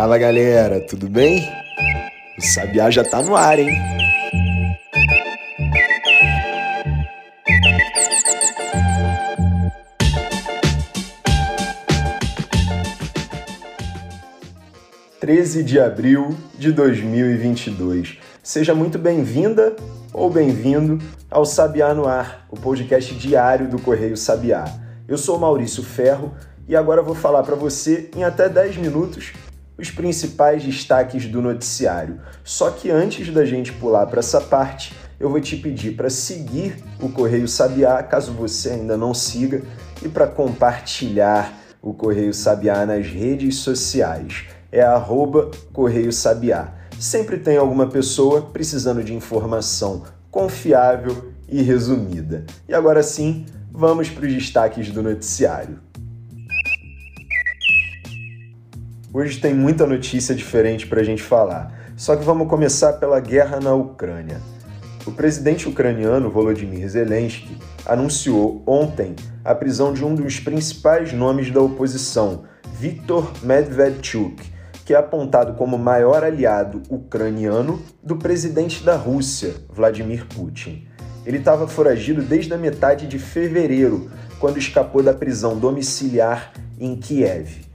Fala galera, tudo bem? O Sabiá já tá no ar, hein? Treze de abril de 2022. Seja muito bem-vinda ou bem-vindo ao Sabiá no Ar, o podcast diário do Correio Sabiá. Eu sou Maurício Ferro e agora vou falar para você em até 10 minutos os principais destaques do noticiário. Só que antes da gente pular para essa parte, eu vou te pedir para seguir o Correio Sabiá, caso você ainda não siga, e para compartilhar o Correio Sabiá nas redes sociais. É arroba Correio Sabiá. Sempre tem alguma pessoa precisando de informação confiável e resumida. E agora sim, vamos para os destaques do noticiário. Hoje tem muita notícia diferente para a gente falar, só que vamos começar pela guerra na Ucrânia. O presidente ucraniano Volodymyr Zelensky anunciou ontem a prisão de um dos principais nomes da oposição, Viktor Medvedchuk, que é apontado como maior aliado ucraniano do presidente da Rússia, Vladimir Putin. Ele estava foragido desde a metade de fevereiro, quando escapou da prisão domiciliar em Kiev.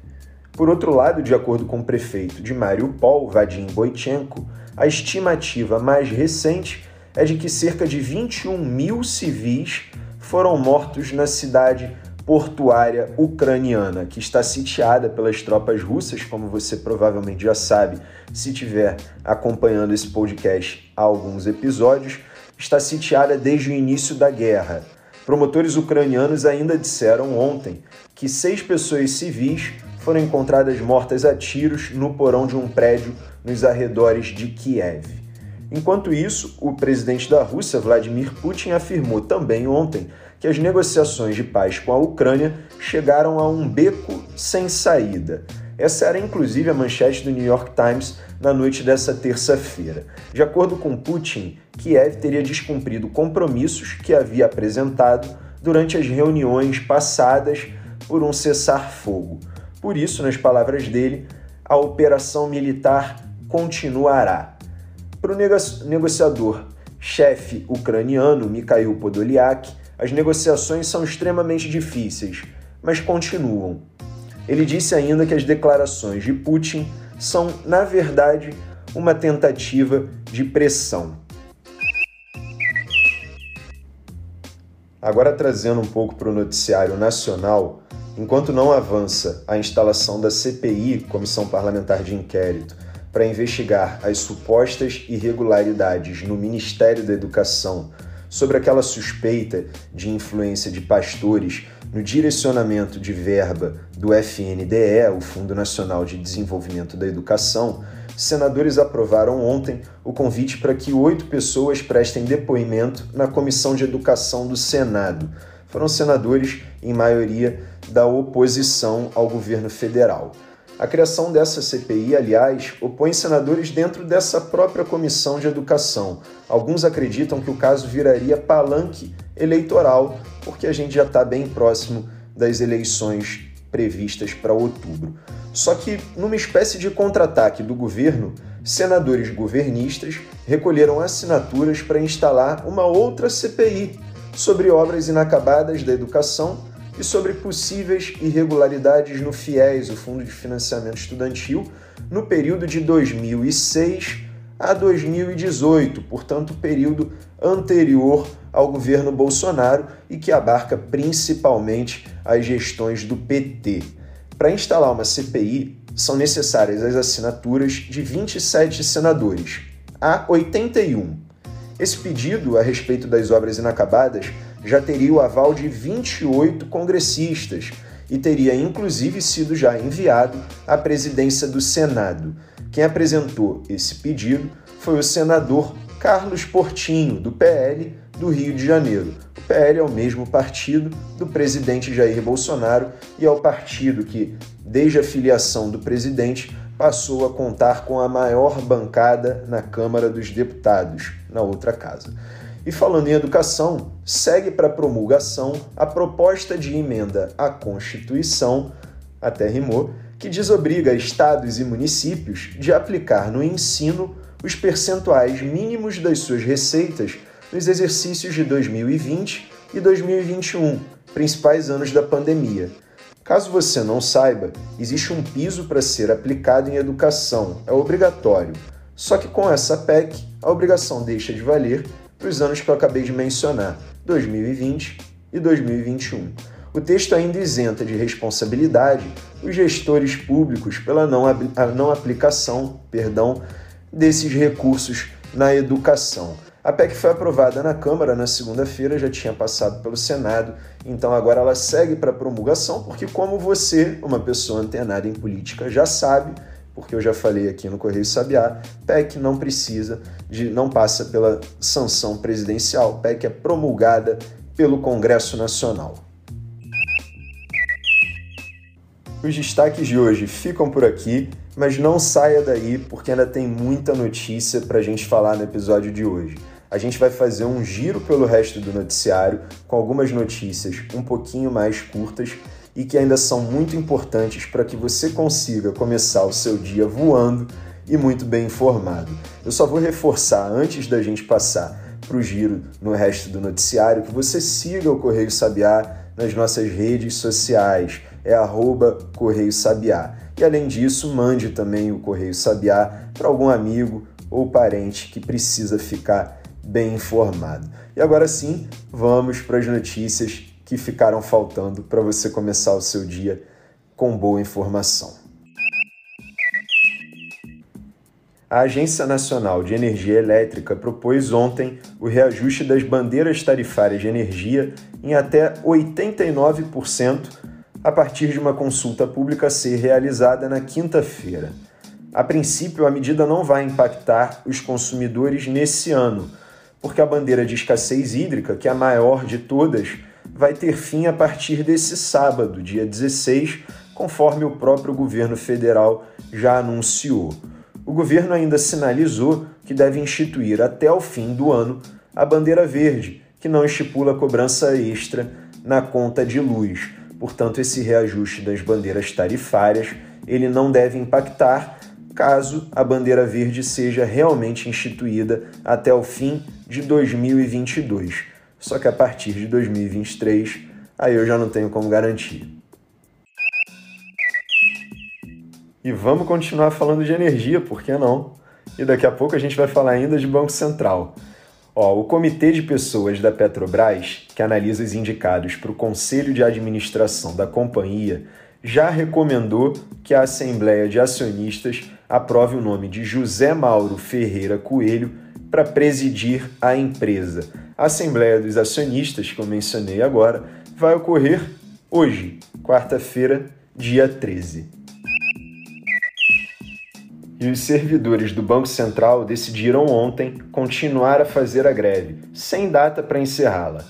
Por outro lado, de acordo com o prefeito de Mariupol, Vadim Boichenko, a estimativa mais recente é de que cerca de 21 mil civis foram mortos na cidade portuária ucraniana, que está sitiada pelas tropas russas, como você provavelmente já sabe, se estiver acompanhando esse podcast há alguns episódios, está sitiada desde o início da guerra. Promotores ucranianos ainda disseram ontem que seis pessoas civis foram encontradas mortas a tiros no porão de um prédio nos arredores de Kiev. Enquanto isso, o presidente da Rússia, Vladimir Putin, afirmou também ontem que as negociações de paz com a Ucrânia chegaram a um beco sem saída. Essa era inclusive a manchete do New York Times na noite dessa terça-feira. De acordo com Putin, Kiev teria descumprido compromissos que havia apresentado durante as reuniões passadas por um cessar-fogo. Por isso, nas palavras dele, a operação militar continuará. Para o negociador chefe ucraniano Mikhail Podolyak, as negociações são extremamente difíceis, mas continuam. Ele disse ainda que as declarações de Putin são, na verdade, uma tentativa de pressão. Agora trazendo um pouco para o noticiário nacional, Enquanto não avança a instalação da CPI, Comissão Parlamentar de Inquérito, para investigar as supostas irregularidades no Ministério da Educação sobre aquela suspeita de influência de pastores no direcionamento de verba do FNDE, o Fundo Nacional de Desenvolvimento da Educação, senadores aprovaram ontem o convite para que oito pessoas prestem depoimento na Comissão de Educação do Senado. Foram senadores, em maioria, da oposição ao governo federal. A criação dessa CPI, aliás, opõe senadores dentro dessa própria comissão de educação. Alguns acreditam que o caso viraria palanque eleitoral, porque a gente já está bem próximo das eleições previstas para outubro. Só que, numa espécie de contra-ataque do governo, senadores governistas recolheram assinaturas para instalar uma outra CPI sobre obras inacabadas da educação e sobre possíveis irregularidades no FIES, o Fundo de Financiamento Estudantil, no período de 2006 a 2018, portanto, período anterior ao governo Bolsonaro e que abarca principalmente as gestões do PT. Para instalar uma CPI, são necessárias as assinaturas de 27 senadores, a 81. Esse pedido a respeito das obras inacabadas já teria o aval de 28 congressistas e teria inclusive sido já enviado à presidência do Senado. Quem apresentou esse pedido foi o senador Carlos Portinho, do PL do Rio de Janeiro. O PL é o mesmo partido do presidente Jair Bolsonaro e é o partido que, desde a filiação do presidente, passou a contar com a maior bancada na Câmara dos Deputados, na outra casa. E falando em educação, segue para promulgação a proposta de emenda à Constituição, até rimou, que desobriga estados e municípios de aplicar no ensino os percentuais mínimos das suas receitas nos exercícios de 2020 e 2021, principais anos da pandemia. Caso você não saiba, existe um piso para ser aplicado em educação, é obrigatório. Só que com essa PEC, a obrigação deixa de valer para os anos que eu acabei de mencionar, 2020 e 2021. O texto ainda isenta de responsabilidade os gestores públicos pela não, não aplicação perdão, desses recursos na educação. A PEC foi aprovada na Câmara na segunda-feira, já tinha passado pelo Senado, então agora ela segue para promulgação, porque, como você, uma pessoa antenada em política, já sabe, porque eu já falei aqui no Correio Sabiá, PEC não precisa de, não passa pela sanção presidencial, PEC é promulgada pelo Congresso Nacional. Os destaques de hoje ficam por aqui, mas não saia daí porque ainda tem muita notícia para a gente falar no episódio de hoje. A gente vai fazer um giro pelo resto do noticiário com algumas notícias um pouquinho mais curtas e que ainda são muito importantes para que você consiga começar o seu dia voando e muito bem informado. Eu só vou reforçar antes da gente passar para o giro no resto do noticiário que você siga o Correio Sabiá nas nossas redes sociais é arroba Correio Sabiá. E além disso, mande também o Correio Sabiá para algum amigo ou parente que precisa ficar bem informado. E agora sim, vamos para as notícias que ficaram faltando para você começar o seu dia com boa informação. A Agência Nacional de Energia Elétrica propôs ontem o reajuste das bandeiras tarifárias de energia em até 89% a partir de uma consulta pública ser realizada na quinta-feira. A princípio, a medida não vai impactar os consumidores nesse ano, porque a bandeira de escassez hídrica, que é a maior de todas, vai ter fim a partir desse sábado, dia 16, conforme o próprio governo federal já anunciou. O governo ainda sinalizou que deve instituir até o fim do ano a bandeira verde, que não estipula cobrança extra na conta de luz Portanto, esse reajuste das bandeiras tarifárias ele não deve impactar caso a bandeira verde seja realmente instituída até o fim de 2022. Só que a partir de 2023, aí eu já não tenho como garantir. E vamos continuar falando de energia, por que não? E daqui a pouco a gente vai falar ainda de Banco Central. Ó, o comitê de pessoas da Petrobras, que analisa os indicados para o conselho de administração da companhia, já recomendou que a Assembleia de Acionistas aprove o nome de José Mauro Ferreira Coelho para presidir a empresa. A Assembleia dos Acionistas, que eu mencionei agora, vai ocorrer hoje, quarta-feira, dia 13 e os servidores do Banco Central decidiram ontem continuar a fazer a greve, sem data para encerrá-la.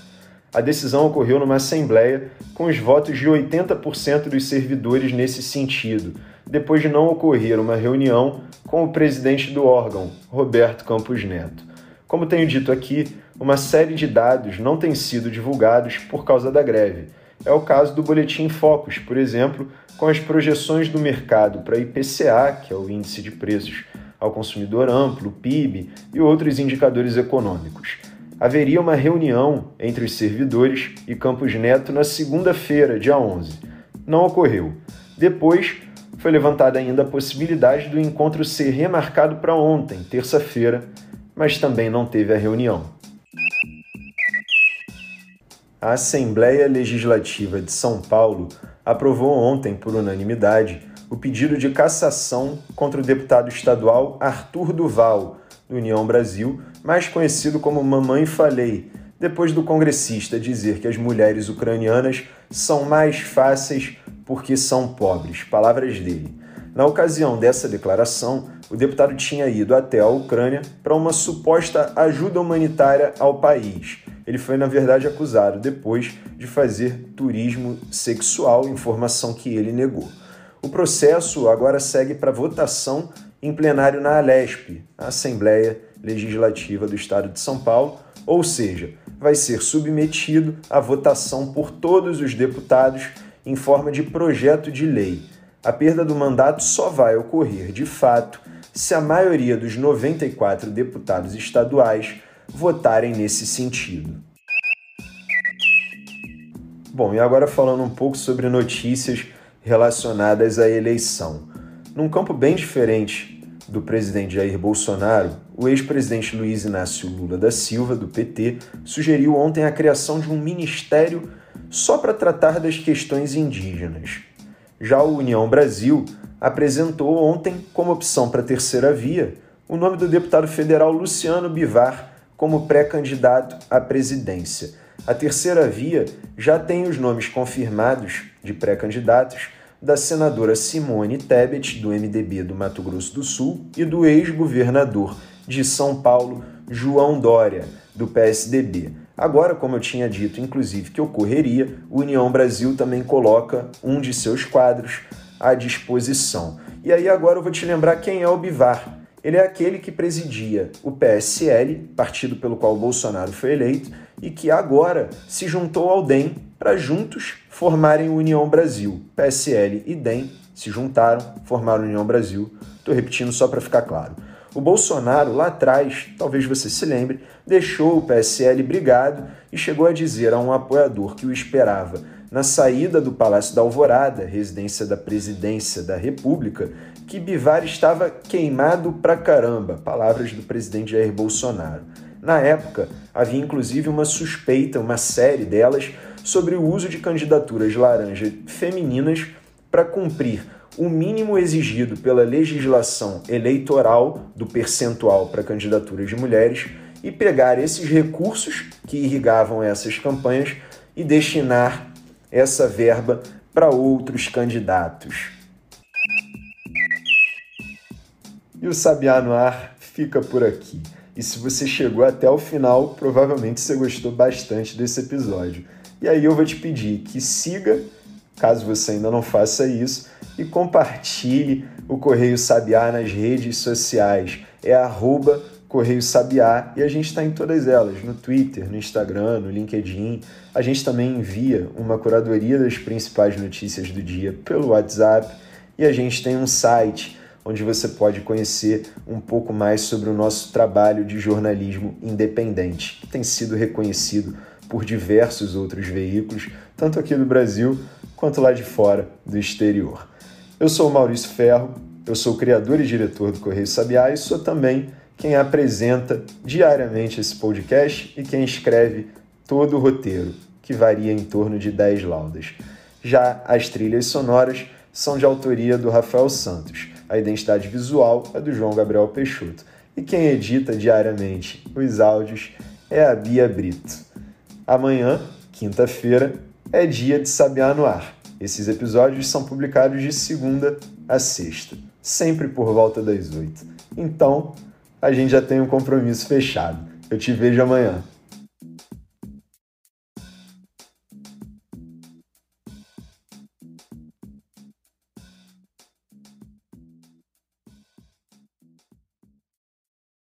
A decisão ocorreu numa assembleia com os votos de 80% dos servidores nesse sentido, depois de não ocorrer uma reunião com o presidente do órgão, Roberto Campos Neto. Como tenho dito aqui, uma série de dados não tem sido divulgados por causa da greve. É o caso do Boletim Focus, por exemplo, com as projeções do mercado para IPCA, que é o índice de preços ao consumidor amplo, PIB e outros indicadores econômicos. Haveria uma reunião entre os servidores e Campos Neto na segunda-feira, dia 11. Não ocorreu. Depois, foi levantada ainda a possibilidade do encontro ser remarcado para ontem, terça-feira, mas também não teve a reunião. A Assembleia Legislativa de São Paulo aprovou ontem, por unanimidade, o pedido de cassação contra o deputado estadual Arthur Duval, do União Brasil, mais conhecido como Mamãe Falei, depois do congressista dizer que as mulheres ucranianas são mais fáceis porque são pobres. Palavras dele. Na ocasião dessa declaração, o deputado tinha ido até a Ucrânia para uma suposta ajuda humanitária ao país ele foi, na verdade, acusado depois de fazer turismo sexual, informação que ele negou. O processo agora segue para votação em plenário na Alesp, a Assembleia Legislativa do Estado de São Paulo, ou seja, vai ser submetido à votação por todos os deputados em forma de projeto de lei. a perda do mandato só vai ocorrer de fato se a maioria dos 94 deputados estaduais votarem nesse sentido. Bom, e agora falando um pouco sobre notícias relacionadas à eleição. Num campo bem diferente do presidente Jair Bolsonaro, o ex-presidente Luiz Inácio Lula da Silva, do PT, sugeriu ontem a criação de um ministério só para tratar das questões indígenas. Já o União Brasil apresentou ontem, como opção para a terceira via, o nome do deputado federal Luciano Bivar como pré-candidato à presidência. A terceira via já tem os nomes confirmados de pré-candidatos da senadora Simone Tebet, do MDB do Mato Grosso do Sul, e do ex-governador de São Paulo, João Dória, do PSDB. Agora, como eu tinha dito, inclusive, que ocorreria, o União Brasil também coloca um de seus quadros à disposição. E aí agora eu vou te lembrar quem é o Bivar. Ele é aquele que presidia o PSL, partido pelo qual Bolsonaro foi eleito, e que agora se juntou ao DEM para juntos formarem União Brasil. PSL e DEM se juntaram, formaram União Brasil. Estou repetindo só para ficar claro. O Bolsonaro, lá atrás, talvez você se lembre, deixou o PSL brigado e chegou a dizer a um apoiador que o esperava na saída do Palácio da Alvorada, residência da presidência da República, que Bivar estava queimado pra caramba, palavras do presidente Jair Bolsonaro. Na época, havia inclusive uma suspeita, uma série delas, sobre o uso de candidaturas laranja femininas para cumprir o mínimo exigido pela legislação eleitoral do percentual para candidaturas de mulheres e pegar esses recursos que irrigavam essas campanhas e destinar essa verba para outros candidatos. E o Sabiá no Ar fica por aqui. E se você chegou até o final, provavelmente você gostou bastante desse episódio. E aí eu vou te pedir que siga, caso você ainda não faça isso, e compartilhe o Correio Sabiá nas redes sociais. É arroba Correio Sabiá e a gente está em todas elas, no Twitter, no Instagram, no LinkedIn. A gente também envia uma curadoria das principais notícias do dia pelo WhatsApp e a gente tem um site onde você pode conhecer um pouco mais sobre o nosso trabalho de jornalismo independente, que tem sido reconhecido por diversos outros veículos, tanto aqui do Brasil quanto lá de fora do exterior. Eu sou o Maurício Ferro, eu sou criador e diretor do Correio Sabiá e sou também quem apresenta diariamente esse podcast e quem escreve todo o roteiro, que varia em torno de 10 laudas. Já as trilhas sonoras são de autoria do Rafael Santos. A identidade visual é do João Gabriel Peixoto. E quem edita diariamente os áudios é a Bia Brito. Amanhã, quinta-feira, é dia de Sabiá no Ar. Esses episódios são publicados de segunda a sexta, sempre por volta das oito. Então, a gente já tem um compromisso fechado. Eu te vejo amanhã.